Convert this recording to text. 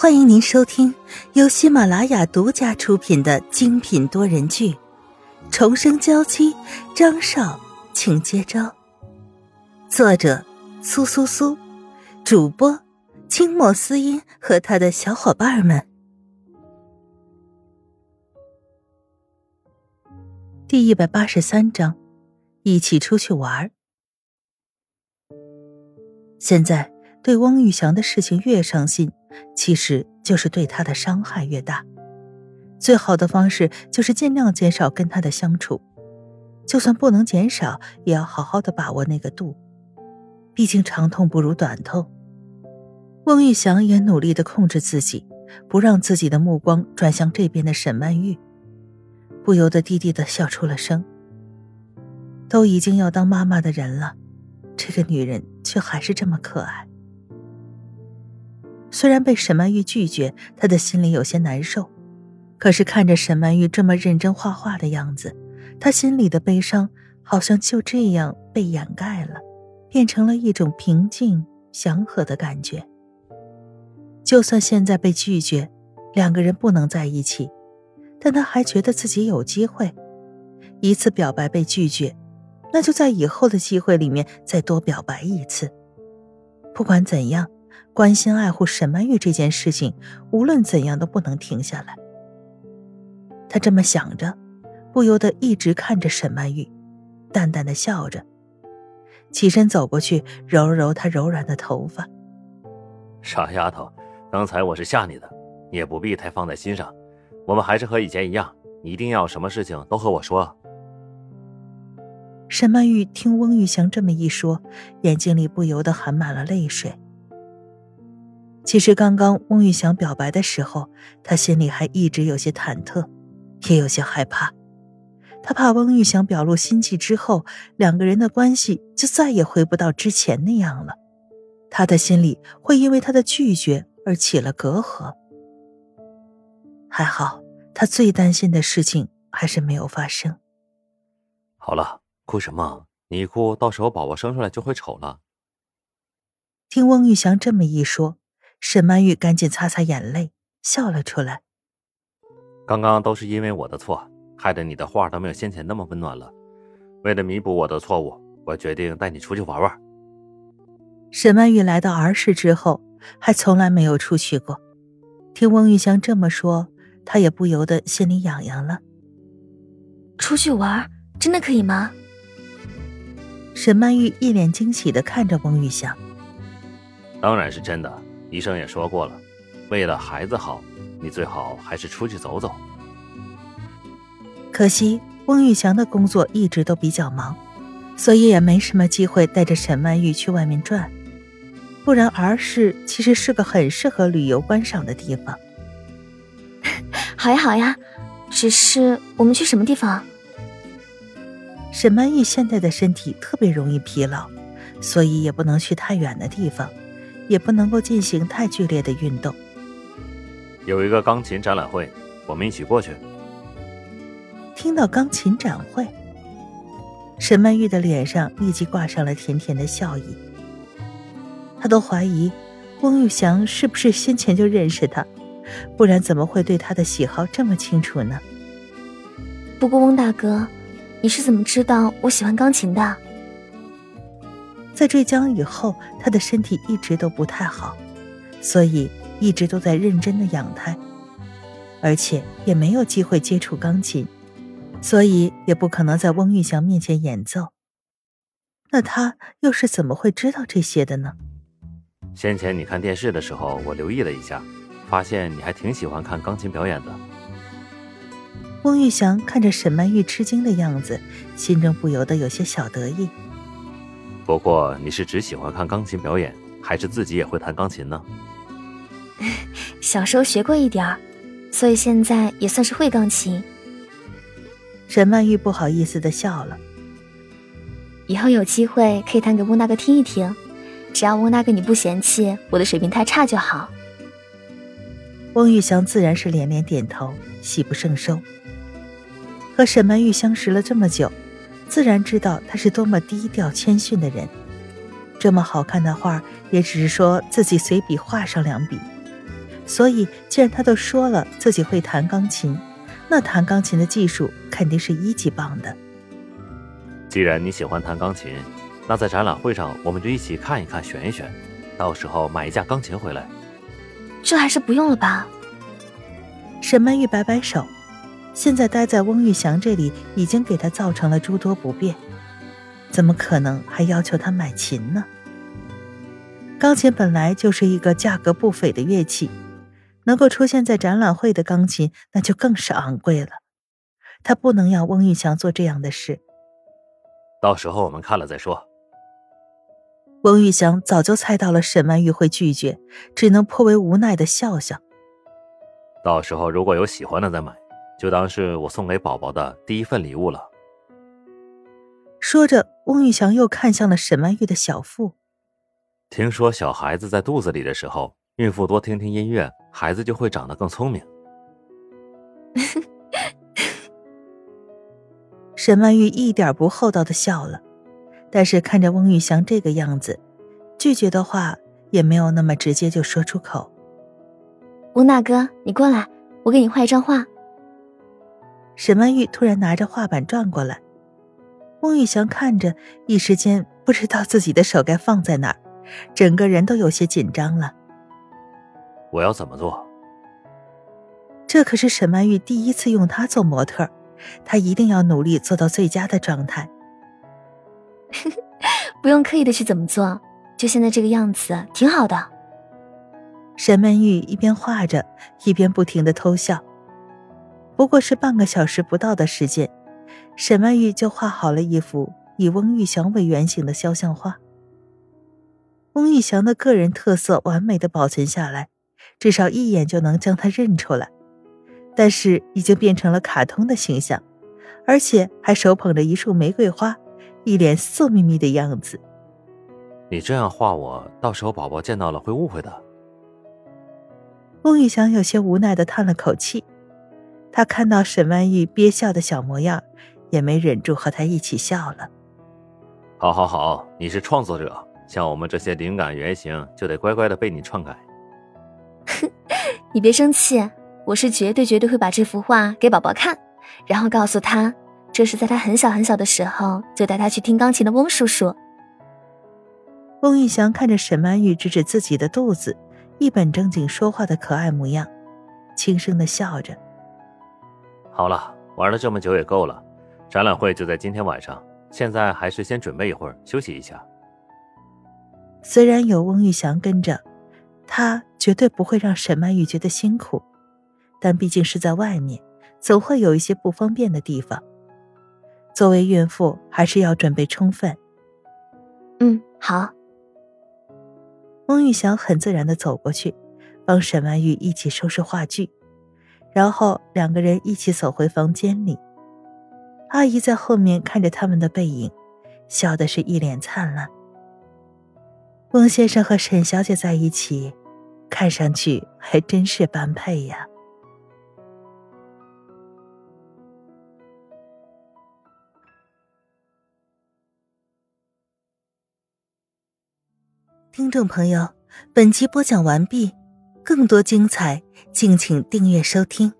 欢迎您收听由喜马拉雅独家出品的精品多人剧《重生娇妻》，张少，请接招。作者：苏苏苏，主播：清墨思音和他的小伙伴们。第一百八十三章，一起出去玩。现在对汪玉祥的事情越伤心。其实就是对他的伤害越大，最好的方式就是尽量减少跟他的相处，就算不能减少，也要好好的把握那个度。毕竟长痛不如短痛。翁玉祥也努力的控制自己，不让自己的目光转向这边的沈曼玉，不由得低低的笑出了声。都已经要当妈妈的人了，这个女人却还是这么可爱。虽然被沈曼玉拒绝，他的心里有些难受，可是看着沈曼玉这么认真画画的样子，他心里的悲伤好像就这样被掩盖了，变成了一种平静祥和的感觉。就算现在被拒绝，两个人不能在一起，但他还觉得自己有机会。一次表白被拒绝，那就在以后的机会里面再多表白一次。不管怎样。关心爱护沈曼玉这件事情，无论怎样都不能停下来。他这么想着，不由得一直看着沈曼玉，淡淡的笑着，起身走过去揉了揉她柔软的头发。傻丫头，刚才我是吓你的，你也不必太放在心上。我们还是和以前一样，你一定要什么事情都和我说。沈曼玉听翁玉祥这么一说，眼睛里不由得含满了泪水。其实刚刚翁玉祥表白的时候，他心里还一直有些忐忑，也有些害怕。他怕翁玉祥表露心迹之后，两个人的关系就再也回不到之前那样了。他的心里会因为他的拒绝而起了隔阂。还好，他最担心的事情还是没有发生。好了，哭什么？你一哭，到时候宝宝生出来就会丑了。听翁玉祥这么一说。沈曼玉赶紧擦擦眼泪，笑了出来。刚刚都是因为我的错，害得你的画都没有先前那么温暖了。为了弥补我的错误，我决定带你出去玩玩。沈曼玉来到儿时之后，还从来没有出去过。听翁玉香这么说，她也不由得心里痒痒了。出去玩，真的可以吗？沈曼玉一脸惊喜的看着翁玉香。当然是真的。医生也说过了，为了孩子好，你最好还是出去走走。可惜翁玉祥的工作一直都比较忙，所以也没什么机会带着沈曼玉去外面转。不然儿时其实是个很适合旅游观赏的地方。好呀好呀，只是我们去什么地方？沈曼玉现在的身体特别容易疲劳，所以也不能去太远的地方。也不能够进行太剧烈的运动。有一个钢琴展览会，我们一起过去。听到钢琴展会，沈曼玉的脸上立即挂上了甜甜的笑意。她都怀疑翁玉祥是不是先前就认识她，不然怎么会对她的喜好这么清楚呢？不过翁大哥，你是怎么知道我喜欢钢琴的？在坠江以后，他的身体一直都不太好，所以一直都在认真的养胎，而且也没有机会接触钢琴，所以也不可能在翁玉祥面前演奏。那他又是怎么会知道这些的呢？先前你看电视的时候，我留意了一下，发现你还挺喜欢看钢琴表演的。翁玉祥看着沈曼玉吃惊的样子，心中不由得有些小得意。不过你是只喜欢看钢琴表演，还是自己也会弹钢琴呢？小时候学过一点儿，所以现在也算是会钢琴。沈曼玉不好意思的笑了。以后有机会可以弹给翁大哥听一听，只要翁大哥你不嫌弃我的水平太差就好。翁玉祥自然是连连点头，喜不胜收。和沈曼玉相识了这么久。自然知道他是多么低调谦逊的人，这么好看的画，也只是说自己随笔画上两笔，所以既然他都说了自己会弹钢琴，那弹钢琴的技术肯定是一级棒的。既然你喜欢弹钢琴，那在展览会上我们就一起看一看、选一选，到时候买一架钢琴回来。这还是不用了吧？沈曼玉摆摆手，现在待在翁玉祥这里已经给他造成了诸多不便，怎么可能还要求他买琴呢？钢琴本来就是一个价格不菲的乐器，能够出现在展览会的钢琴那就更是昂贵了。他不能要翁玉祥做这样的事。到时候我们看了再说。翁玉祥早就猜到了沈曼玉会拒绝，只能颇为无奈的笑笑。到时候如果有喜欢的再买，就当是我送给宝宝的第一份礼物了。说着，翁玉祥又看向了沈曼玉的小腹。听说小孩子在肚子里的时候，孕妇多听听音乐，孩子就会长得更聪明。沈曼玉一点不厚道的笑了。但是看着翁玉祥这个样子，拒绝的话也没有那么直接就说出口。翁大哥，你过来，我给你画一张画。沈曼玉突然拿着画板转过来，孟玉祥看着，一时间不知道自己的手该放在哪儿，整个人都有些紧张了。我要怎么做？这可是沈曼玉第一次用他做模特，他一定要努力做到最佳的状态。不用刻意的去怎么做，就现在这个样子挺好的。沈曼玉一边画着，一边不停的偷笑。不过是半个小时不到的时间，沈曼玉就画好了一幅以翁玉祥为原型的肖像画。翁玉祥的个人特色完美的保存下来，至少一眼就能将他认出来。但是已经变成了卡通的形象，而且还手捧着一束玫瑰花。一脸色眯眯的样子。你这样画我，到时候宝宝见到了会误会的。翁玉祥有些无奈的叹了口气，他看到沈曼玉憋笑的小模样，也没忍住和他一起笑了。好，好，好，你是创作者，像我们这些灵感原型就得乖乖的被你篡改。哼，你别生气，我是绝对绝对会把这幅画给宝宝看，然后告诉他。这是在他很小很小的时候就带他去听钢琴的翁叔叔。翁玉祥看着沈曼玉指指自己的肚子，一本正经说话的可爱模样，轻声的笑着。好了，玩了这么久也够了，展览会就在今天晚上，现在还是先准备一会儿休息一下。虽然有翁玉祥跟着，他绝对不会让沈曼玉觉得辛苦，但毕竟是在外面，总会有一些不方便的地方。作为孕妇，还是要准备充分。嗯，好。翁玉祥很自然的走过去，帮沈曼玉一起收拾话剧，然后两个人一起走回房间里。阿姨在后面看着他们的背影，笑的是一脸灿烂。翁先生和沈小姐在一起，看上去还真是般配呀。听众朋友，本集播讲完毕，更多精彩，敬请订阅收听。